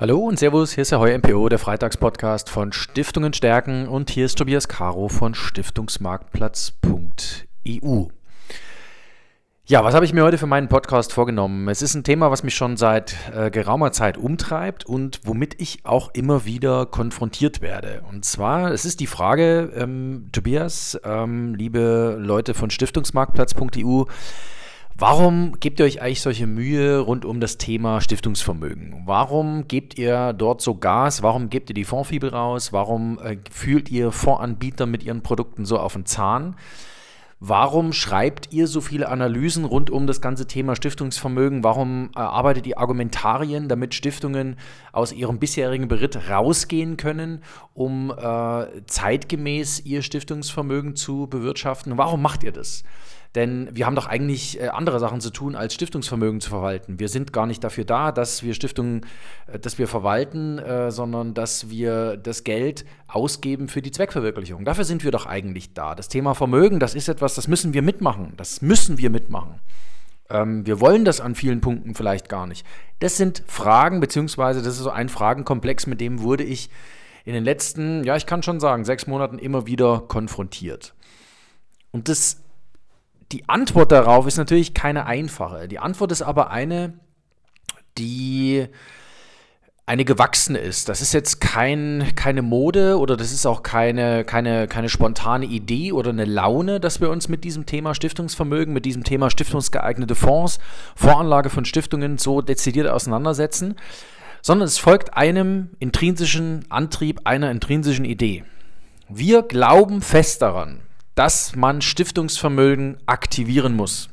Hallo und Servus, hier ist der Heu MPO, der Freitagspodcast von Stiftungen stärken und hier ist Tobias Caro von Stiftungsmarktplatz.eu. Ja, was habe ich mir heute für meinen Podcast vorgenommen? Es ist ein Thema, was mich schon seit äh, geraumer Zeit umtreibt und womit ich auch immer wieder konfrontiert werde. Und zwar, es ist die Frage, ähm, Tobias, ähm, liebe Leute von Stiftungsmarktplatz.eu, Warum gebt ihr euch eigentlich solche Mühe rund um das Thema Stiftungsvermögen? Warum gebt ihr dort so Gas? Warum gebt ihr die Fondsfibel raus? Warum äh, fühlt ihr Fondsanbieter mit ihren Produkten so auf den Zahn? Warum schreibt ihr so viele Analysen rund um das ganze Thema Stiftungsvermögen? Warum erarbeitet ihr Argumentarien, damit Stiftungen aus ihrem bisherigen Beritt rausgehen können, um äh, zeitgemäß ihr Stiftungsvermögen zu bewirtschaften? Warum macht ihr das? Denn wir haben doch eigentlich äh, andere Sachen zu tun, als Stiftungsvermögen zu verwalten. Wir sind gar nicht dafür da, dass wir Stiftungen, äh, dass wir verwalten, äh, sondern dass wir das Geld ausgeben für die Zweckverwirklichung. Dafür sind wir doch eigentlich da. Das Thema Vermögen, das ist etwas, das müssen wir mitmachen. Das müssen wir mitmachen. Ähm, wir wollen das an vielen Punkten vielleicht gar nicht. Das sind Fragen, beziehungsweise das ist so ein Fragenkomplex, mit dem wurde ich in den letzten, ja, ich kann schon sagen, sechs Monaten immer wieder konfrontiert. Und das die Antwort darauf ist natürlich keine einfache. Die Antwort ist aber eine, die eine gewachsene ist. Das ist jetzt kein, keine Mode oder das ist auch keine, keine, keine spontane Idee oder eine Laune, dass wir uns mit diesem Thema Stiftungsvermögen, mit diesem Thema stiftungsgeeignete Fonds, Voranlage von Stiftungen so dezidiert auseinandersetzen, sondern es folgt einem intrinsischen Antrieb, einer intrinsischen Idee. Wir glauben fest daran, dass man Stiftungsvermögen aktivieren muss.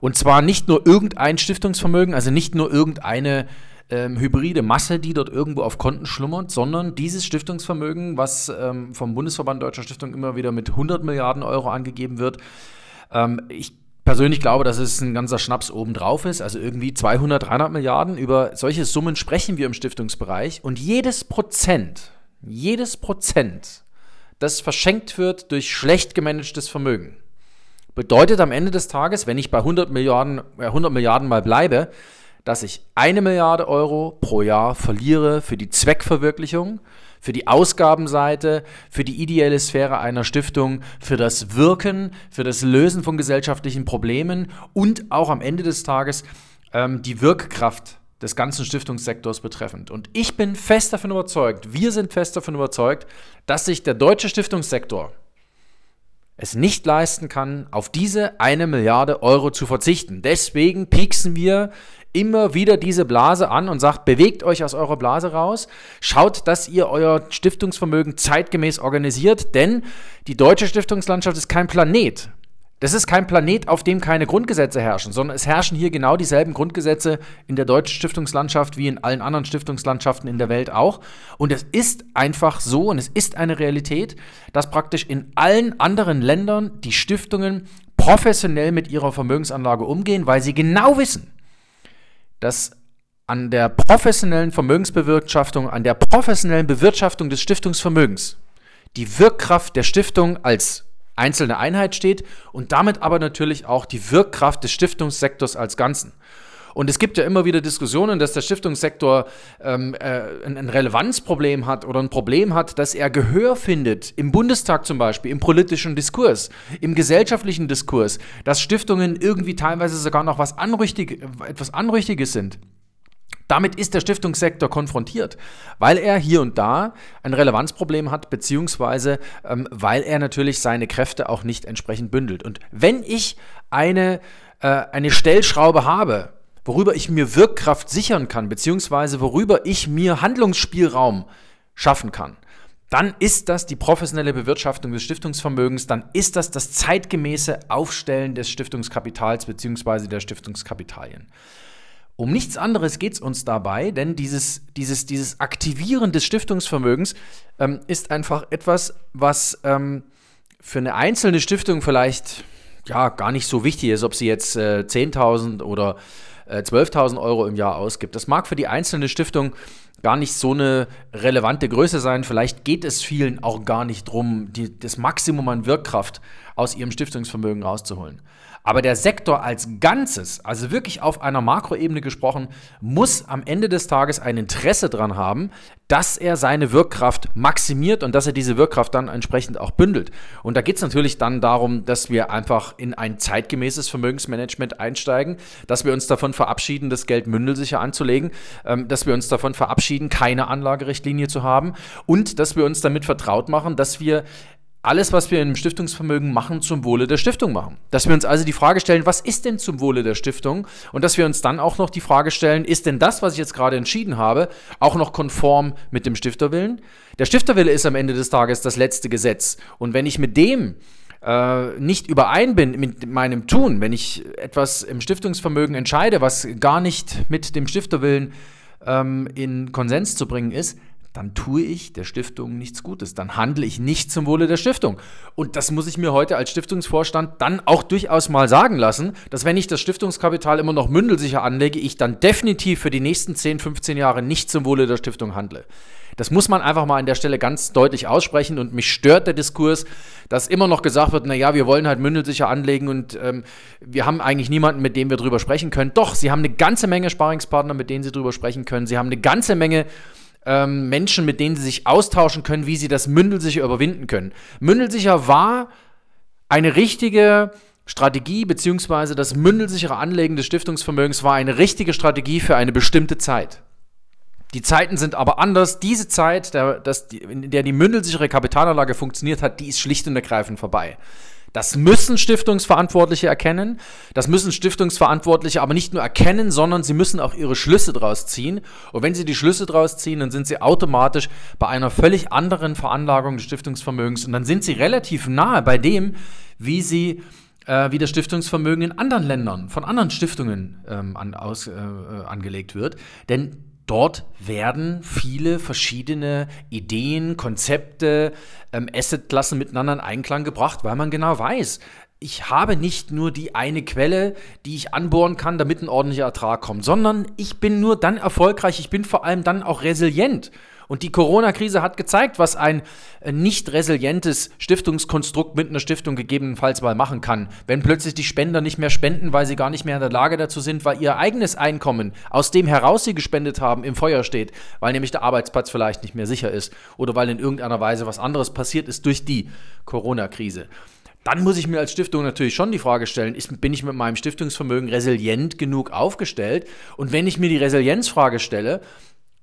Und zwar nicht nur irgendein Stiftungsvermögen, also nicht nur irgendeine ähm, hybride Masse, die dort irgendwo auf Konten schlummert, sondern dieses Stiftungsvermögen, was ähm, vom Bundesverband Deutscher Stiftung immer wieder mit 100 Milliarden Euro angegeben wird. Ähm, ich persönlich glaube, dass es ein ganzer Schnaps obendrauf ist, also irgendwie 200, 300 Milliarden. Über solche Summen sprechen wir im Stiftungsbereich und jedes Prozent, jedes Prozent das verschenkt wird durch schlecht gemanagtes Vermögen. Bedeutet am Ende des Tages, wenn ich bei 100 Milliarden, äh 100 Milliarden mal bleibe, dass ich eine Milliarde Euro pro Jahr verliere für die Zweckverwirklichung, für die Ausgabenseite, für die ideelle Sphäre einer Stiftung, für das Wirken, für das Lösen von gesellschaftlichen Problemen und auch am Ende des Tages ähm, die Wirkkraft des ganzen Stiftungssektors betreffend. Und ich bin fest davon überzeugt, wir sind fest davon überzeugt, dass sich der deutsche Stiftungssektor es nicht leisten kann, auf diese eine Milliarde Euro zu verzichten. Deswegen pieksen wir immer wieder diese Blase an und sagt, bewegt euch aus eurer Blase raus, schaut, dass ihr euer Stiftungsvermögen zeitgemäß organisiert, denn die deutsche Stiftungslandschaft ist kein Planet. Das ist kein Planet, auf dem keine Grundgesetze herrschen, sondern es herrschen hier genau dieselben Grundgesetze in der deutschen Stiftungslandschaft wie in allen anderen Stiftungslandschaften in der Welt auch. Und es ist einfach so und es ist eine Realität, dass praktisch in allen anderen Ländern die Stiftungen professionell mit ihrer Vermögensanlage umgehen, weil sie genau wissen, dass an der professionellen Vermögensbewirtschaftung, an der professionellen Bewirtschaftung des Stiftungsvermögens die Wirkkraft der Stiftung als einzelne Einheit steht und damit aber natürlich auch die Wirkkraft des Stiftungssektors als Ganzen. Und es gibt ja immer wieder Diskussionen, dass der Stiftungssektor ähm, äh, ein, ein Relevanzproblem hat oder ein Problem hat, dass er Gehör findet, im Bundestag zum Beispiel, im politischen Diskurs, im gesellschaftlichen Diskurs, dass Stiftungen irgendwie teilweise sogar noch was Anrüchtig, etwas Anrüchtiges sind. Damit ist der Stiftungssektor konfrontiert, weil er hier und da ein Relevanzproblem hat, beziehungsweise ähm, weil er natürlich seine Kräfte auch nicht entsprechend bündelt. Und wenn ich eine, äh, eine Stellschraube habe, worüber ich mir Wirkkraft sichern kann, beziehungsweise worüber ich mir Handlungsspielraum schaffen kann, dann ist das die professionelle Bewirtschaftung des Stiftungsvermögens, dann ist das das zeitgemäße Aufstellen des Stiftungskapitals beziehungsweise der Stiftungskapitalien. Um nichts anderes geht es uns dabei, denn dieses, dieses, dieses Aktivieren des Stiftungsvermögens ähm, ist einfach etwas, was ähm, für eine einzelne Stiftung vielleicht ja gar nicht so wichtig ist, ob sie jetzt äh, 10.000 oder äh, 12.000 Euro im Jahr ausgibt. Das mag für die einzelne Stiftung gar nicht so eine relevante Größe sein. Vielleicht geht es vielen auch gar nicht darum, das Maximum an Wirkkraft aus ihrem Stiftungsvermögen rauszuholen. Aber der Sektor als Ganzes, also wirklich auf einer Makroebene gesprochen, muss am Ende des Tages ein Interesse daran haben, dass er seine Wirkkraft maximiert und dass er diese Wirkkraft dann entsprechend auch bündelt. Und da geht es natürlich dann darum, dass wir einfach in ein zeitgemäßes Vermögensmanagement einsteigen, dass wir uns davon verabschieden, das Geld mündelsicher anzulegen, ähm, dass wir uns davon verabschieden, keine Anlagerichtlinie zu haben und dass wir uns damit vertraut machen, dass wir alles, was wir im Stiftungsvermögen machen, zum Wohle der Stiftung machen. Dass wir uns also die Frage stellen, was ist denn zum Wohle der Stiftung? Und dass wir uns dann auch noch die Frage stellen, ist denn das, was ich jetzt gerade entschieden habe, auch noch konform mit dem Stifterwillen? Der Stifterwille ist am Ende des Tages das letzte Gesetz. Und wenn ich mit dem äh, nicht überein bin mit meinem Tun, wenn ich etwas im Stiftungsvermögen entscheide, was gar nicht mit dem Stifterwillen ähm, in Konsens zu bringen ist, dann tue ich der Stiftung nichts Gutes. Dann handle ich nicht zum Wohle der Stiftung. Und das muss ich mir heute als Stiftungsvorstand dann auch durchaus mal sagen lassen, dass wenn ich das Stiftungskapital immer noch mündelsicher anlege, ich dann definitiv für die nächsten 10, 15 Jahre nicht zum Wohle der Stiftung handle. Das muss man einfach mal an der Stelle ganz deutlich aussprechen und mich stört der Diskurs, dass immer noch gesagt wird, naja, wir wollen halt mündelsicher anlegen und ähm, wir haben eigentlich niemanden, mit dem wir drüber sprechen können. Doch, Sie haben eine ganze Menge Sparingspartner, mit denen Sie drüber sprechen können. Sie haben eine ganze Menge ähm, Menschen, mit denen sie sich austauschen können, wie sie das Mündelsicher überwinden können. Mündelsicher war eine richtige Strategie, beziehungsweise das mündelsichere Anlegen des Stiftungsvermögens war eine richtige Strategie für eine bestimmte Zeit. Die Zeiten sind aber anders. Diese Zeit, der, das, in der die mündelsichere Kapitalanlage funktioniert hat, die ist schlicht und ergreifend vorbei. Das müssen Stiftungsverantwortliche erkennen. Das müssen Stiftungsverantwortliche aber nicht nur erkennen, sondern sie müssen auch ihre Schlüsse daraus ziehen. Und wenn sie die Schlüsse daraus ziehen, dann sind sie automatisch bei einer völlig anderen Veranlagung des Stiftungsvermögens. Und dann sind sie relativ nahe bei dem, wie sie äh, wie das Stiftungsvermögen in anderen Ländern, von anderen Stiftungen ähm, an, aus, äh, äh angelegt wird. Denn Dort werden viele verschiedene Ideen, Konzepte, ähm, Assetklassen miteinander in Einklang gebracht, weil man genau weiß, ich habe nicht nur die eine Quelle, die ich anbohren kann, damit ein ordentlicher Ertrag kommt, sondern ich bin nur dann erfolgreich, ich bin vor allem dann auch resilient. Und die Corona-Krise hat gezeigt, was ein äh, nicht resilientes Stiftungskonstrukt mit einer Stiftung gegebenenfalls mal machen kann. Wenn plötzlich die Spender nicht mehr spenden, weil sie gar nicht mehr in der Lage dazu sind, weil ihr eigenes Einkommen, aus dem heraus sie gespendet haben, im Feuer steht, weil nämlich der Arbeitsplatz vielleicht nicht mehr sicher ist oder weil in irgendeiner Weise was anderes passiert ist durch die Corona-Krise. Dann muss ich mir als Stiftung natürlich schon die Frage stellen, ist, bin ich mit meinem Stiftungsvermögen resilient genug aufgestellt? Und wenn ich mir die Resilienzfrage stelle,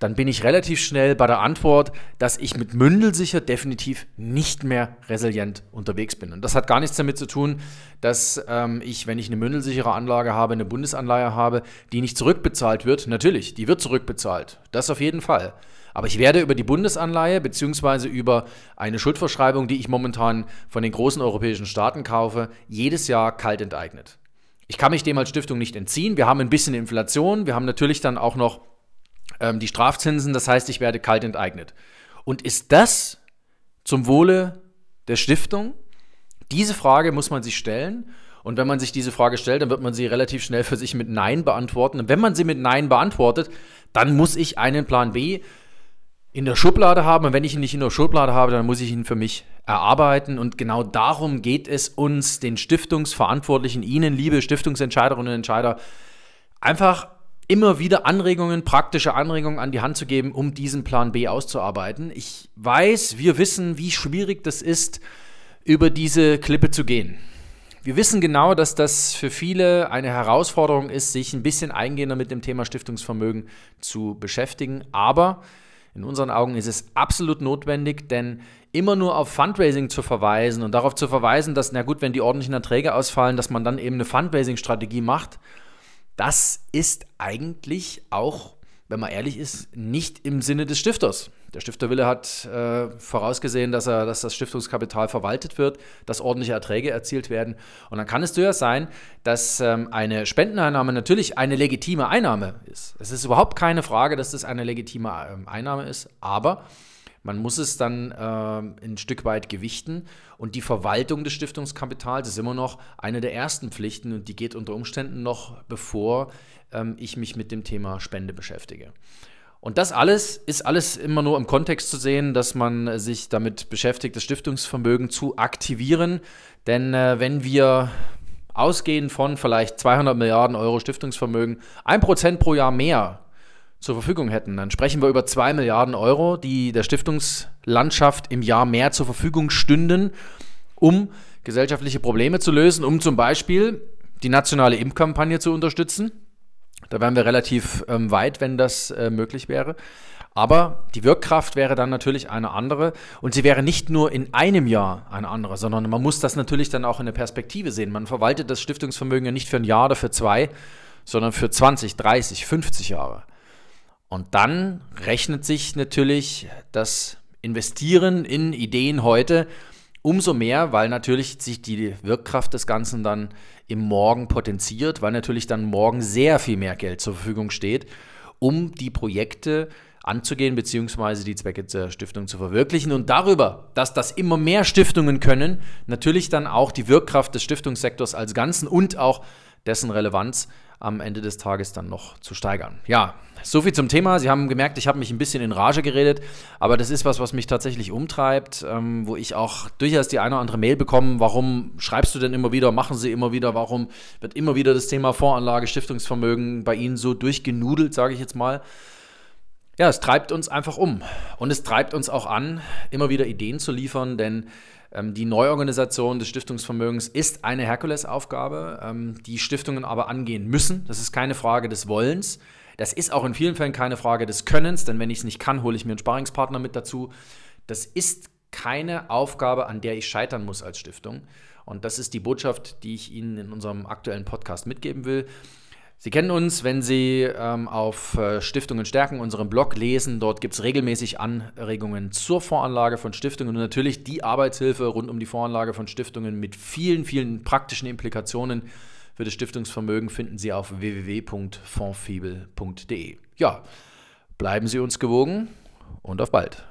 dann bin ich relativ schnell bei der Antwort, dass ich mit Mündelsicher definitiv nicht mehr resilient unterwegs bin. Und das hat gar nichts damit zu tun, dass ähm, ich, wenn ich eine mündelsichere Anlage habe, eine Bundesanleihe habe, die nicht zurückbezahlt wird. Natürlich, die wird zurückbezahlt. Das auf jeden Fall. Aber ich werde über die Bundesanleihe bzw. über eine Schuldverschreibung, die ich momentan von den großen europäischen Staaten kaufe, jedes Jahr kalt enteignet. Ich kann mich dem als Stiftung nicht entziehen. Wir haben ein bisschen Inflation. Wir haben natürlich dann auch noch ähm, die Strafzinsen, das heißt, ich werde kalt enteignet. Und ist das zum Wohle der Stiftung? Diese Frage muss man sich stellen. Und wenn man sich diese Frage stellt, dann wird man sie relativ schnell für sich mit Nein beantworten. Und wenn man sie mit Nein beantwortet, dann muss ich einen Plan B in der Schublade haben. Und wenn ich ihn nicht in der Schublade habe, dann muss ich ihn für mich erarbeiten. Und genau darum geht es uns, den Stiftungsverantwortlichen, Ihnen, liebe Stiftungsentscheiderinnen und Entscheider, einfach immer wieder Anregungen, praktische Anregungen an die Hand zu geben, um diesen Plan B auszuarbeiten. Ich weiß, wir wissen, wie schwierig das ist, über diese Klippe zu gehen. Wir wissen genau, dass das für viele eine Herausforderung ist, sich ein bisschen eingehender mit dem Thema Stiftungsvermögen zu beschäftigen. Aber in unseren Augen ist es absolut notwendig, denn immer nur auf Fundraising zu verweisen und darauf zu verweisen, dass, na gut, wenn die ordentlichen Erträge ausfallen, dass man dann eben eine Fundraising-Strategie macht, das ist eigentlich auch, wenn man ehrlich ist, nicht im Sinne des Stifters. Der Stifterwille hat äh, vorausgesehen, dass, er, dass das Stiftungskapital verwaltet wird, dass ordentliche Erträge erzielt werden. Und dann kann es durchaus sein, dass ähm, eine Spendeneinnahme natürlich eine legitime Einnahme ist. Es ist überhaupt keine Frage, dass das eine legitime ähm, Einnahme ist, aber man muss es dann äh, ein Stück weit gewichten und die Verwaltung des Stiftungskapitals ist immer noch eine der ersten Pflichten und die geht unter Umständen noch bevor ähm, ich mich mit dem Thema Spende beschäftige. Und das alles ist alles immer nur im Kontext zu sehen, dass man sich damit beschäftigt, das Stiftungsvermögen zu aktivieren. Denn äh, wenn wir ausgehend von vielleicht 200 Milliarden Euro Stiftungsvermögen 1% pro Jahr mehr zur Verfügung hätten, dann sprechen wir über 2 Milliarden Euro, die der Stiftungslandschaft im Jahr mehr zur Verfügung stünden, um gesellschaftliche Probleme zu lösen, um zum Beispiel die nationale Impfkampagne zu unterstützen. Da wären wir relativ ähm, weit, wenn das äh, möglich wäre. Aber die Wirkkraft wäre dann natürlich eine andere und sie wäre nicht nur in einem Jahr eine andere, sondern man muss das natürlich dann auch in der Perspektive sehen. Man verwaltet das Stiftungsvermögen ja nicht für ein Jahr oder für zwei, sondern für 20, 30, 50 Jahre. Und dann rechnet sich natürlich das Investieren in Ideen heute umso mehr, weil natürlich sich die Wirkkraft des Ganzen dann im Morgen potenziert, weil natürlich dann morgen sehr viel mehr Geld zur Verfügung steht, um die Projekte anzugehen, beziehungsweise die Zwecke der Stiftung zu verwirklichen. Und darüber, dass das immer mehr Stiftungen können, natürlich dann auch die Wirkkraft des Stiftungssektors als Ganzen und auch dessen Relevanz am Ende des Tages dann noch zu steigern. Ja, so viel zum Thema. Sie haben gemerkt, ich habe mich ein bisschen in Rage geredet, aber das ist was, was mich tatsächlich umtreibt, ähm, wo ich auch durchaus die eine oder andere Mail bekomme. Warum schreibst du denn immer wieder, machen Sie immer wieder, warum wird immer wieder das Thema Voranlage, Stiftungsvermögen bei Ihnen so durchgenudelt, sage ich jetzt mal. Ja, es treibt uns einfach um und es treibt uns auch an, immer wieder Ideen zu liefern, denn die Neuorganisation des Stiftungsvermögens ist eine Herkulesaufgabe, ähm, die Stiftungen aber angehen müssen. Das ist keine Frage des Wollens. Das ist auch in vielen Fällen keine Frage des Könnens, denn wenn ich es nicht kann, hole ich mir einen Sparringspartner mit dazu. Das ist keine Aufgabe, an der ich scheitern muss als Stiftung. Und das ist die Botschaft, die ich Ihnen in unserem aktuellen Podcast mitgeben will. Sie kennen uns, wenn Sie ähm, auf äh, Stiftungen stärken, unseren Blog lesen. Dort gibt es regelmäßig Anregungen zur Voranlage von Stiftungen und natürlich die Arbeitshilfe rund um die Voranlage von Stiftungen mit vielen, vielen praktischen Implikationen für das Stiftungsvermögen finden Sie auf www.fondsfibel.de. Ja, bleiben Sie uns gewogen und auf bald.